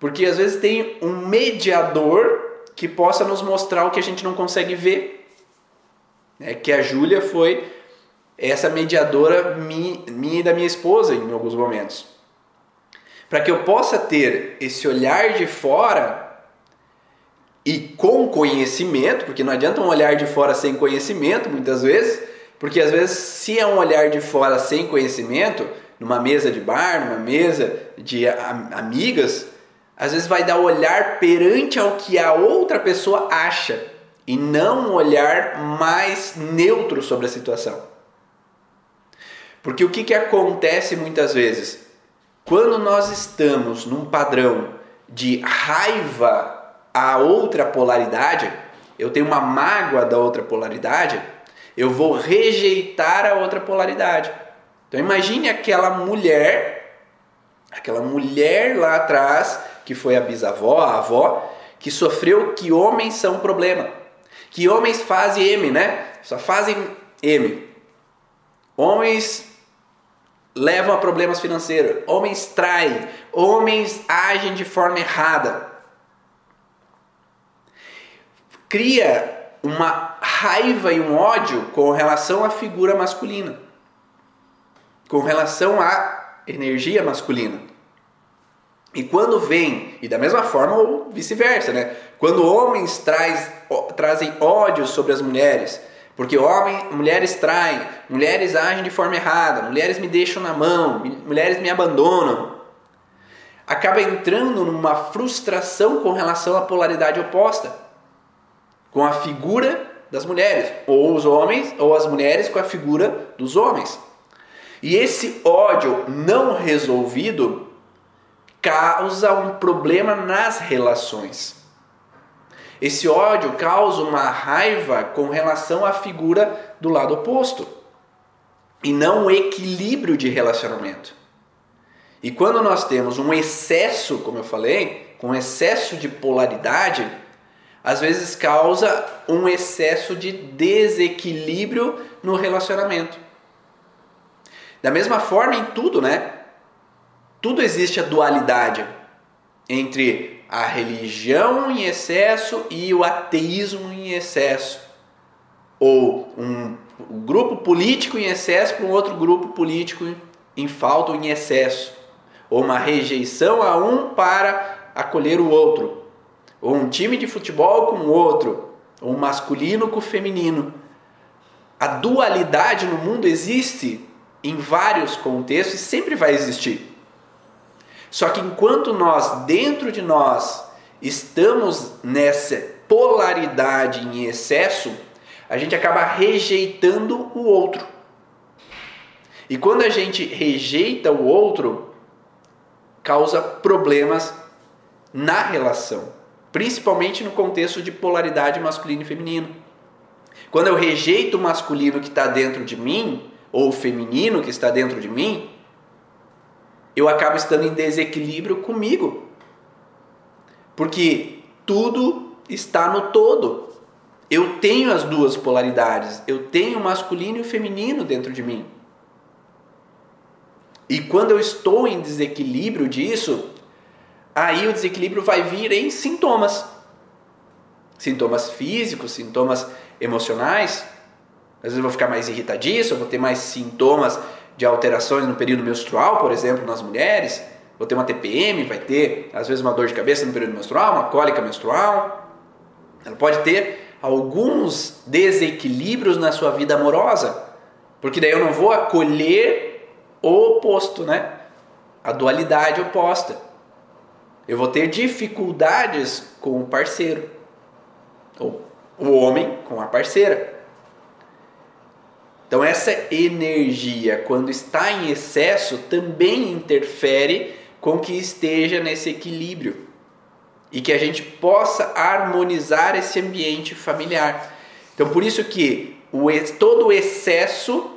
Porque às vezes tem um mediador que possa nos mostrar o que a gente não consegue ver. É que a Júlia foi essa mediadora minha e da minha esposa em alguns momentos. Para que eu possa ter esse olhar de fora e com conhecimento, porque não adianta um olhar de fora sem conhecimento, muitas vezes, porque às vezes se é um olhar de fora sem conhecimento, numa mesa de bar, numa mesa de amigas, às vezes vai dar olhar perante ao que a outra pessoa acha e não um olhar mais neutro sobre a situação. Porque o que, que acontece muitas vezes? Quando nós estamos num padrão de raiva à outra polaridade, eu tenho uma mágoa da outra polaridade, eu vou rejeitar a outra polaridade. Então imagine aquela mulher, aquela mulher lá atrás que foi a bisavó, a avó, que sofreu que homens são problema. Que homens fazem M, né? Só fazem M. Homens levam a problemas financeiros, homens traem, homens agem de forma errada. Cria uma raiva e um ódio com relação à figura masculina, com relação à energia masculina. E quando vem, e da mesma forma ou vice-versa, né? Quando homens traz, trazem ódio sobre as mulheres, porque homem, mulheres traem, mulheres agem de forma errada, mulheres me deixam na mão, mulheres me abandonam, acaba entrando numa frustração com relação à polaridade oposta, com a figura das mulheres, ou os homens, ou as mulheres com a figura dos homens. E esse ódio não resolvido causa um problema nas relações. Esse ódio causa uma raiva com relação à figura do lado oposto e não um equilíbrio de relacionamento. E quando nós temos um excesso, como eu falei, com excesso de polaridade, às vezes causa um excesso de desequilíbrio no relacionamento. Da mesma forma em tudo, né? Tudo existe a dualidade entre a religião em excesso e o ateísmo em excesso. Ou um, grupo político em excesso para um outro grupo político em falta ou em excesso. Ou uma rejeição a um para acolher o outro ou um time de futebol com outro, ou um masculino com o feminino. A dualidade no mundo existe em vários contextos e sempre vai existir. Só que enquanto nós, dentro de nós, estamos nessa polaridade em excesso, a gente acaba rejeitando o outro. E quando a gente rejeita o outro, causa problemas na relação principalmente no contexto de polaridade masculino e feminino. Quando eu rejeito o masculino que está dentro de mim, ou o feminino que está dentro de mim, eu acabo estando em desequilíbrio comigo. Porque tudo está no todo. Eu tenho as duas polaridades, eu tenho o masculino e o feminino dentro de mim. E quando eu estou em desequilíbrio disso, aí o desequilíbrio vai vir em sintomas. Sintomas físicos, sintomas emocionais. Às vezes eu vou ficar mais irritadiço, eu vou ter mais sintomas de alterações no período menstrual, por exemplo, nas mulheres. Vou ter uma TPM, vai ter às vezes uma dor de cabeça no período menstrual, uma cólica menstrual. Ela pode ter alguns desequilíbrios na sua vida amorosa, porque daí eu não vou acolher o oposto, né? A dualidade oposta. Eu vou ter dificuldades com o parceiro, ou o homem com a parceira. Então, essa energia, quando está em excesso, também interfere com que esteja nesse equilíbrio e que a gente possa harmonizar esse ambiente familiar. Então, por isso que o, todo o excesso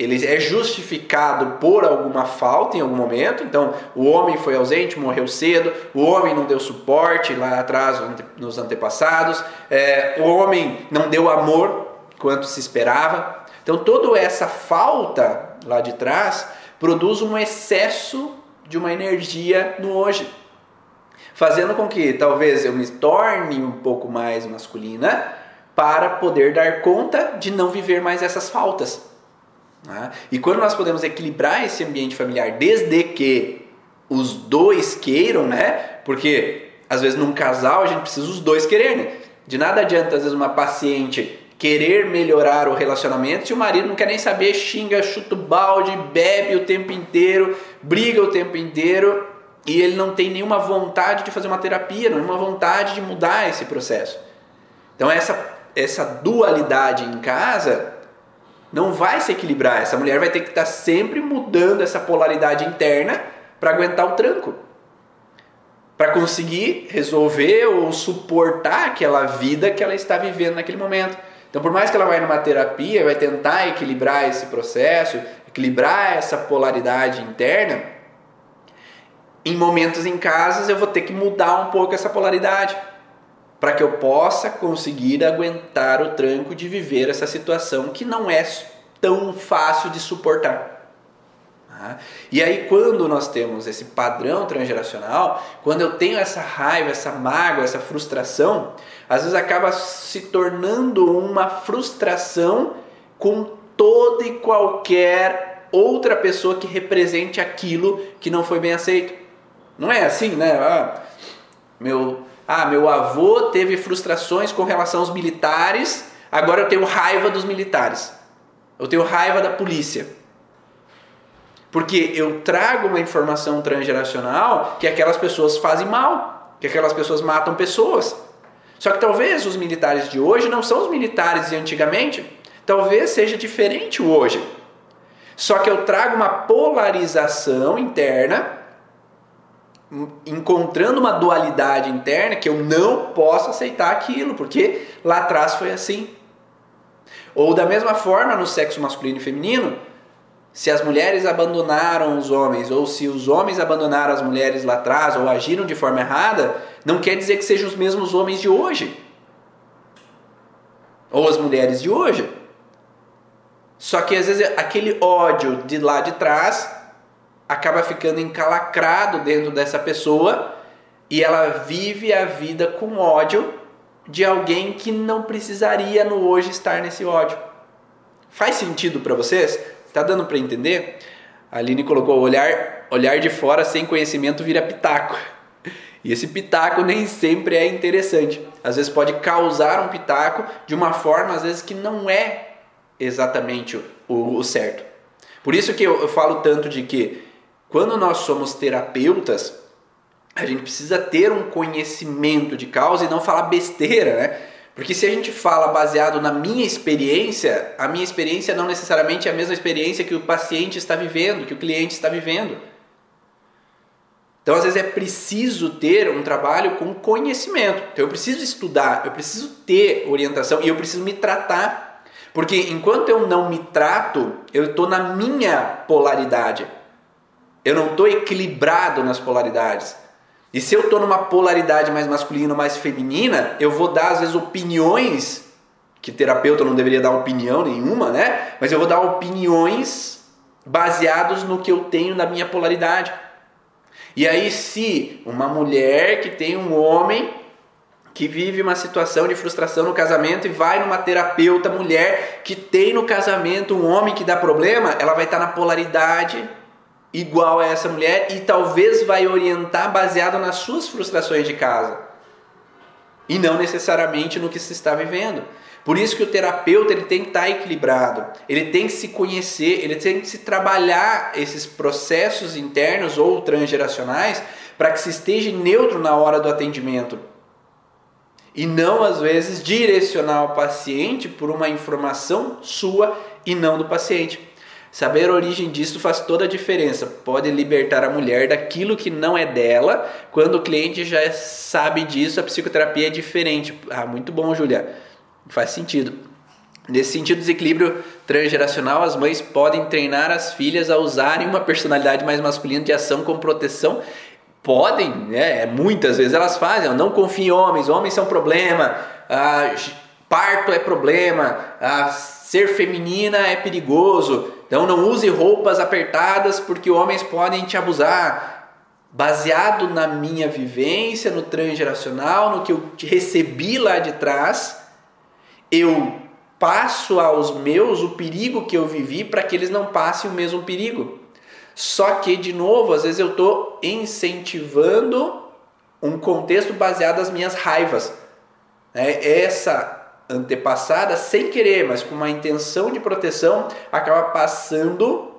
ele é justificado por alguma falta em algum momento. Então, o homem foi ausente, morreu cedo, o homem não deu suporte lá atrás nos antepassados, é, o homem não deu amor quanto se esperava. Então, toda essa falta lá de trás produz um excesso de uma energia no hoje, fazendo com que talvez eu me torne um pouco mais masculina para poder dar conta de não viver mais essas faltas. Né? E quando nós podemos equilibrar esse ambiente familiar, desde que os dois queiram, né? Porque às vezes num casal a gente precisa os dois quererem. De nada adianta às vezes uma paciente querer melhorar o relacionamento se o marido não quer nem saber, xinga, chuta o balde, bebe o tempo inteiro, briga o tempo inteiro e ele não tem nenhuma vontade de fazer uma terapia, nenhuma vontade de mudar esse processo. Então essa essa dualidade em casa não vai se equilibrar. Essa mulher vai ter que estar tá sempre mudando essa polaridade interna para aguentar o tranco. Para conseguir resolver ou suportar aquela vida que ela está vivendo naquele momento. Então, por mais que ela vá numa terapia, vai tentar equilibrar esse processo, equilibrar essa polaridade interna, em momentos em casas eu vou ter que mudar um pouco essa polaridade para que eu possa conseguir aguentar o tranco de viver essa situação que não é tão fácil de suportar. Tá? E aí, quando nós temos esse padrão transgeracional, quando eu tenho essa raiva, essa mágoa, essa frustração, às vezes acaba se tornando uma frustração com toda e qualquer outra pessoa que represente aquilo que não foi bem aceito. Não é assim, né? Ah, meu ah, meu avô teve frustrações com relação aos militares, agora eu tenho raiva dos militares. Eu tenho raiva da polícia. Porque eu trago uma informação transgeracional que aquelas pessoas fazem mal, que aquelas pessoas matam pessoas. Só que talvez os militares de hoje não são os militares de antigamente. Talvez seja diferente hoje. Só que eu trago uma polarização interna encontrando uma dualidade interna que eu não posso aceitar aquilo, porque lá atrás foi assim. Ou da mesma forma no sexo masculino e feminino, se as mulheres abandonaram os homens, ou se os homens abandonaram as mulheres lá atrás, ou agiram de forma errada, não quer dizer que sejam os mesmos homens de hoje. Ou as mulheres de hoje. Só que às vezes aquele ódio de lá de trás acaba ficando encalacrado dentro dessa pessoa e ela vive a vida com ódio de alguém que não precisaria no hoje estar nesse ódio. Faz sentido para vocês? Tá dando para entender? A Aline colocou olhar, olhar de fora sem conhecimento vira pitaco. E esse pitaco nem sempre é interessante. Às vezes pode causar um pitaco de uma forma às vezes que não é exatamente o, o certo. Por isso que eu, eu falo tanto de que quando nós somos terapeutas, a gente precisa ter um conhecimento de causa e não falar besteira, né? Porque se a gente fala baseado na minha experiência, a minha experiência não necessariamente é a mesma experiência que o paciente está vivendo, que o cliente está vivendo. Então, às vezes é preciso ter um trabalho com conhecimento. Então, eu preciso estudar, eu preciso ter orientação e eu preciso me tratar. Porque enquanto eu não me trato, eu estou na minha polaridade. Eu não estou equilibrado nas polaridades. E se eu estou numa polaridade mais masculina ou mais feminina, eu vou dar às vezes opiniões, que terapeuta não deveria dar opinião nenhuma, né? Mas eu vou dar opiniões baseados no que eu tenho na minha polaridade. E aí, se uma mulher que tem um homem que vive uma situação de frustração no casamento e vai numa terapeuta mulher que tem no casamento um homem que dá problema, ela vai estar na polaridade igual a essa mulher e talvez vai orientar baseado nas suas frustrações de casa e não necessariamente no que se está vivendo. Por isso que o terapeuta ele tem que estar equilibrado, ele tem que se conhecer, ele tem que se trabalhar esses processos internos ou transgeracionais para que se esteja neutro na hora do atendimento. E não às vezes direcionar o paciente por uma informação sua e não do paciente. Saber a origem disso faz toda a diferença. Pode libertar a mulher daquilo que não é dela. Quando o cliente já sabe disso, a psicoterapia é diferente. Ah, muito bom, Julia. Faz sentido. Nesse sentido, desequilíbrio transgeracional, as mães podem treinar as filhas a usarem uma personalidade mais masculina de ação com proteção. Podem, né? Muitas vezes elas fazem. Não confiem em homens, homens são problema, ah, parto é problema, ah, ser feminina é perigoso. Então não use roupas apertadas porque homens podem te abusar. Baseado na minha vivência, no transgeracional, no que eu recebi lá de trás, eu passo aos meus o perigo que eu vivi para que eles não passem o mesmo perigo. Só que, de novo, às vezes eu estou incentivando um contexto baseado nas minhas raivas. É, essa antepassada, sem querer, mas com uma intenção de proteção, acaba passando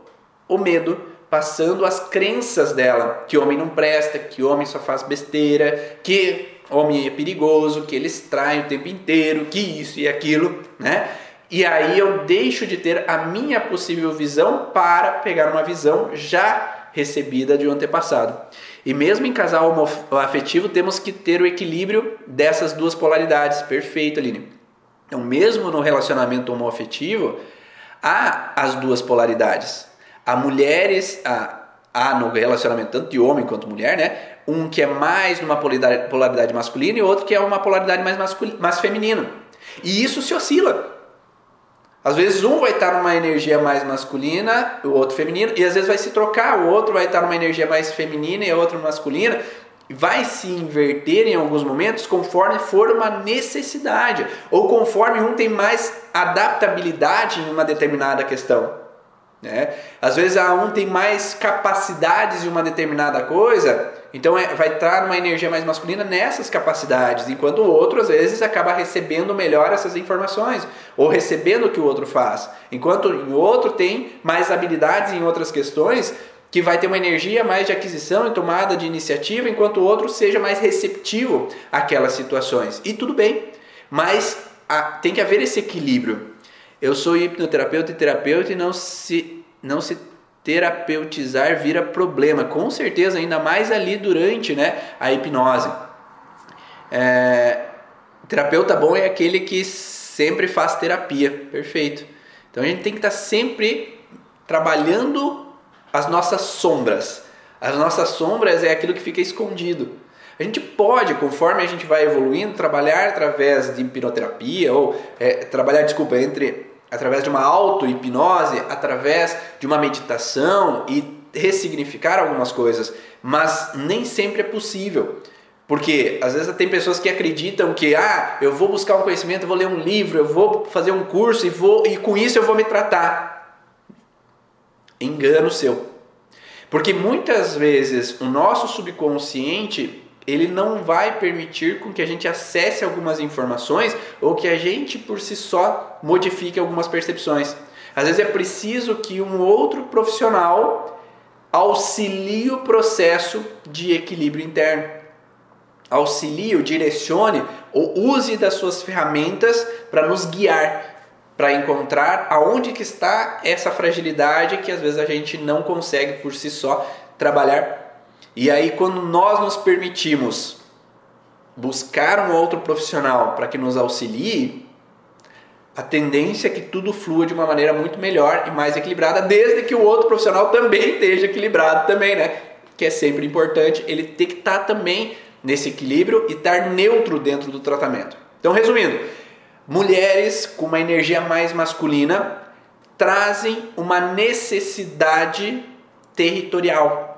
o medo, passando as crenças dela, que homem não presta, que homem só faz besteira, que homem é perigoso, que eles traem o tempo inteiro, que isso e aquilo, né? E aí eu deixo de ter a minha possível visão para pegar uma visão já recebida de um antepassado. E mesmo em casal afetivo temos que ter o equilíbrio dessas duas polaridades. Perfeito, Aline. Então, mesmo no relacionamento homoafetivo, há as duas polaridades. Há mulheres, há, há no relacionamento tanto de homem quanto mulher, né? Um que é mais numa polaridade, polaridade masculina e outro que é uma polaridade mais, masculina, mais feminina. E isso se oscila. Às vezes um vai estar numa energia mais masculina, o outro feminino, e às vezes vai se trocar, o outro vai estar numa energia mais feminina e o outro masculina vai se inverter em alguns momentos conforme for uma necessidade ou conforme um tem mais adaptabilidade em uma determinada questão. Né? Às vezes a um tem mais capacidades em uma determinada coisa, então é, vai estar uma energia mais masculina nessas capacidades, enquanto o outro às vezes acaba recebendo melhor essas informações ou recebendo o que o outro faz, enquanto o outro tem mais habilidades em outras questões que vai ter uma energia mais de aquisição e tomada de iniciativa, enquanto o outro seja mais receptivo àquelas situações. E tudo bem, mas a, tem que haver esse equilíbrio. Eu sou hipnoterapeuta e terapeuta e não se, não se terapeutizar vira problema, com certeza, ainda mais ali durante né, a hipnose. É, terapeuta bom é aquele que sempre faz terapia, perfeito. Então a gente tem que estar sempre trabalhando as nossas sombras. As nossas sombras é aquilo que fica escondido. A gente pode, conforme a gente vai evoluindo, trabalhar através de hipnoterapia ou é, trabalhar, desculpa, entre através de uma auto-hipnose, através de uma meditação e ressignificar algumas coisas, mas nem sempre é possível. Porque às vezes tem pessoas que acreditam que ah, eu vou buscar um conhecimento, eu vou ler um livro, eu vou fazer um curso e vou e com isso eu vou me tratar. Engano seu. Porque muitas vezes o nosso subconsciente ele não vai permitir com que a gente acesse algumas informações ou que a gente por si só modifique algumas percepções. Às vezes é preciso que um outro profissional auxilie o processo de equilíbrio interno. Auxilie, direcione ou use das suas ferramentas para nos guiar, para encontrar aonde que está essa fragilidade que às vezes a gente não consegue por si só trabalhar e aí, quando nós nos permitimos buscar um outro profissional para que nos auxilie, a tendência é que tudo flua de uma maneira muito melhor e mais equilibrada, desde que o outro profissional também esteja equilibrado também, né? Que é sempre importante, ele ter que estar tá também nesse equilíbrio e estar neutro dentro do tratamento. Então, resumindo, mulheres com uma energia mais masculina trazem uma necessidade territorial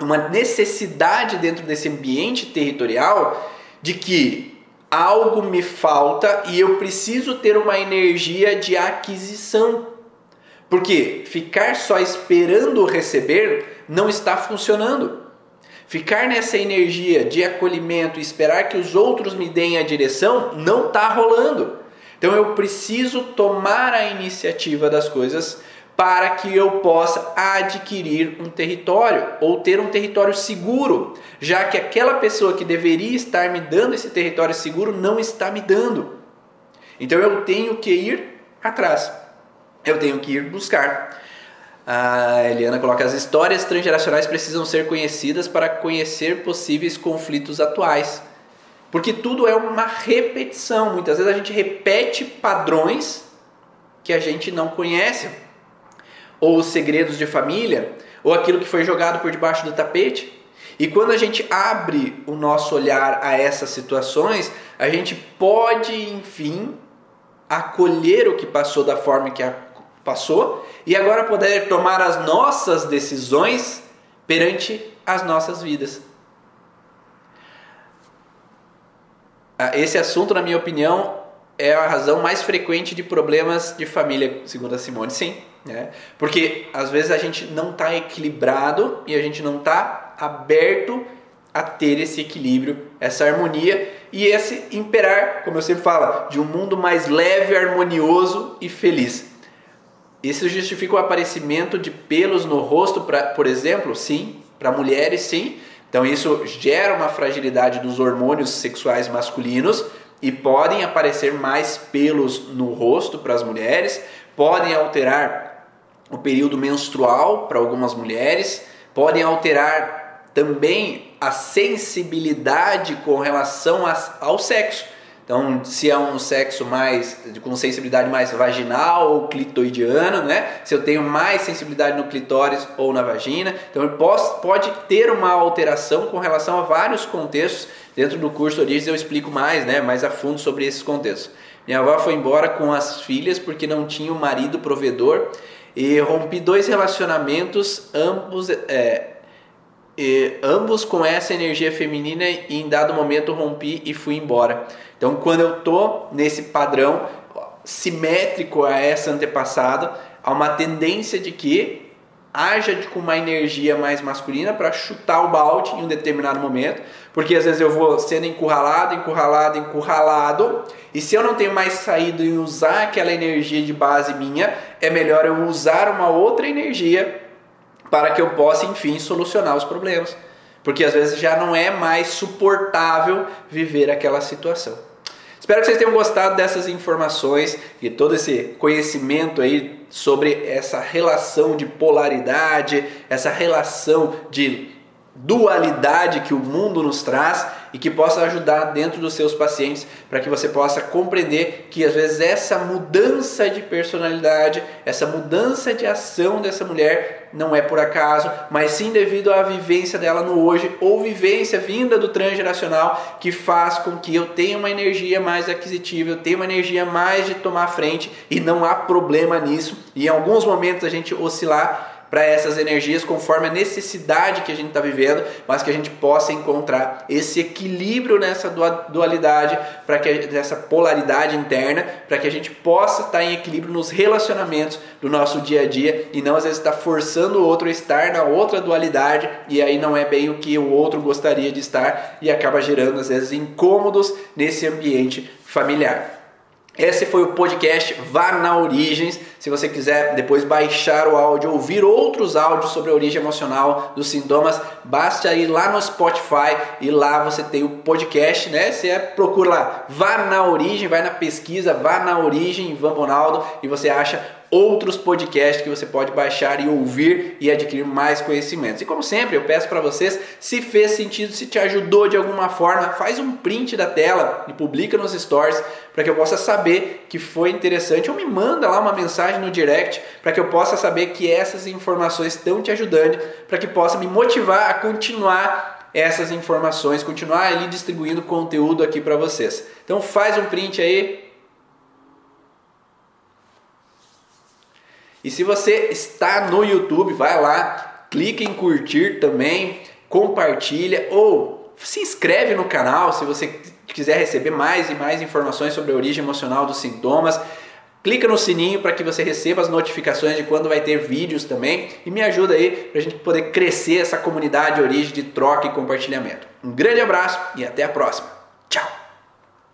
uma necessidade dentro desse ambiente territorial de que algo me falta e eu preciso ter uma energia de aquisição. Porque ficar só esperando receber não está funcionando. Ficar nessa energia de acolhimento e esperar que os outros me deem a direção não está rolando. Então eu preciso tomar a iniciativa das coisas para que eu possa adquirir um território ou ter um território seguro, já que aquela pessoa que deveria estar me dando esse território seguro não está me dando. Então eu tenho que ir atrás, eu tenho que ir buscar. A Eliana coloca: as histórias transgeracionais precisam ser conhecidas para conhecer possíveis conflitos atuais. Porque tudo é uma repetição. Muitas vezes a gente repete padrões que a gente não conhece ou os segredos de família, ou aquilo que foi jogado por debaixo do tapete. E quando a gente abre o nosso olhar a essas situações, a gente pode, enfim, acolher o que passou da forma que passou e agora poder tomar as nossas decisões perante as nossas vidas. Ah, esse assunto, na minha opinião, é a razão mais frequente de problemas de família, segundo a Simone. Sim, né? Porque às vezes a gente não está equilibrado e a gente não está aberto a ter esse equilíbrio, essa harmonia e esse imperar, como eu sempre falo, de um mundo mais leve, harmonioso e feliz. Isso justifica o aparecimento de pelos no rosto, pra, por exemplo? Sim, para mulheres, sim. Então isso gera uma fragilidade dos hormônios sexuais masculinos e podem aparecer mais pelos no rosto para as mulheres, podem alterar o período menstrual para algumas mulheres, podem alterar também a sensibilidade com relação ao sexo. Então, se é um sexo mais com sensibilidade mais vaginal ou clitoidiana, né? Se eu tenho mais sensibilidade no clitóris ou na vagina, então posso, pode ter uma alteração com relação a vários contextos. Dentro do curso Origens eu explico mais, né, mais a fundo sobre esses contextos. Minha avó foi embora com as filhas porque não tinha o um marido provedor e rompi dois relacionamentos, ambos, é, ambos com essa energia feminina e em dado momento rompi e fui embora. Então, quando eu tô nesse padrão simétrico a essa antepassada, há uma tendência de que haja com uma energia mais masculina para chutar o balde em um determinado momento, porque às vezes eu vou sendo encurralado, encurralado, encurralado, e se eu não tenho mais saído e usar aquela energia de base minha, é melhor eu usar uma outra energia para que eu possa, enfim, solucionar os problemas. Porque às vezes já não é mais suportável viver aquela situação. Espero que vocês tenham gostado dessas informações e todo esse conhecimento aí sobre essa relação de polaridade, essa relação de dualidade que o mundo nos traz e que possa ajudar dentro dos seus pacientes para que você possa compreender que às vezes essa mudança de personalidade, essa mudança de ação dessa mulher não é por acaso, mas sim devido à vivência dela no hoje ou vivência vinda do transgeracional que faz com que eu tenha uma energia mais aquisitiva, eu tenha uma energia mais de tomar frente e não há problema nisso. E em alguns momentos a gente oscilar para essas energias conforme a necessidade que a gente está vivendo, mas que a gente possa encontrar esse equilíbrio nessa dualidade, para que essa polaridade interna, para que a gente possa estar tá em equilíbrio nos relacionamentos do nosso dia a dia e não às vezes estar tá forçando o outro a estar na outra dualidade e aí não é bem o que o outro gostaria de estar e acaba gerando às vezes incômodos nesse ambiente familiar. Esse foi o podcast Vá na Origens. Se você quiser depois baixar o áudio, ouvir outros áudios sobre a origem emocional dos sintomas, basta ir lá no Spotify e lá você tem o podcast, né? Você procura lá, Vá na Origem, vai na pesquisa, Vá na Origem, Ivan Bonaldo, e você acha outros podcasts que você pode baixar e ouvir e adquirir mais conhecimentos. E como sempre, eu peço para vocês, se fez sentido, se te ajudou de alguma forma, faz um print da tela e publica nos stories para que eu possa saber que foi interessante ou me manda lá uma mensagem no direct para que eu possa saber que essas informações estão te ajudando, para que possa me motivar a continuar essas informações, continuar ali distribuindo conteúdo aqui para vocês. Então faz um print aí, E se você está no YouTube, vai lá, clica em curtir também, compartilha ou se inscreve no canal se você quiser receber mais e mais informações sobre a origem emocional dos sintomas. Clica no sininho para que você receba as notificações de quando vai ter vídeos também e me ajuda aí para a gente poder crescer essa comunidade origem de troca e compartilhamento. Um grande abraço e até a próxima. Tchau!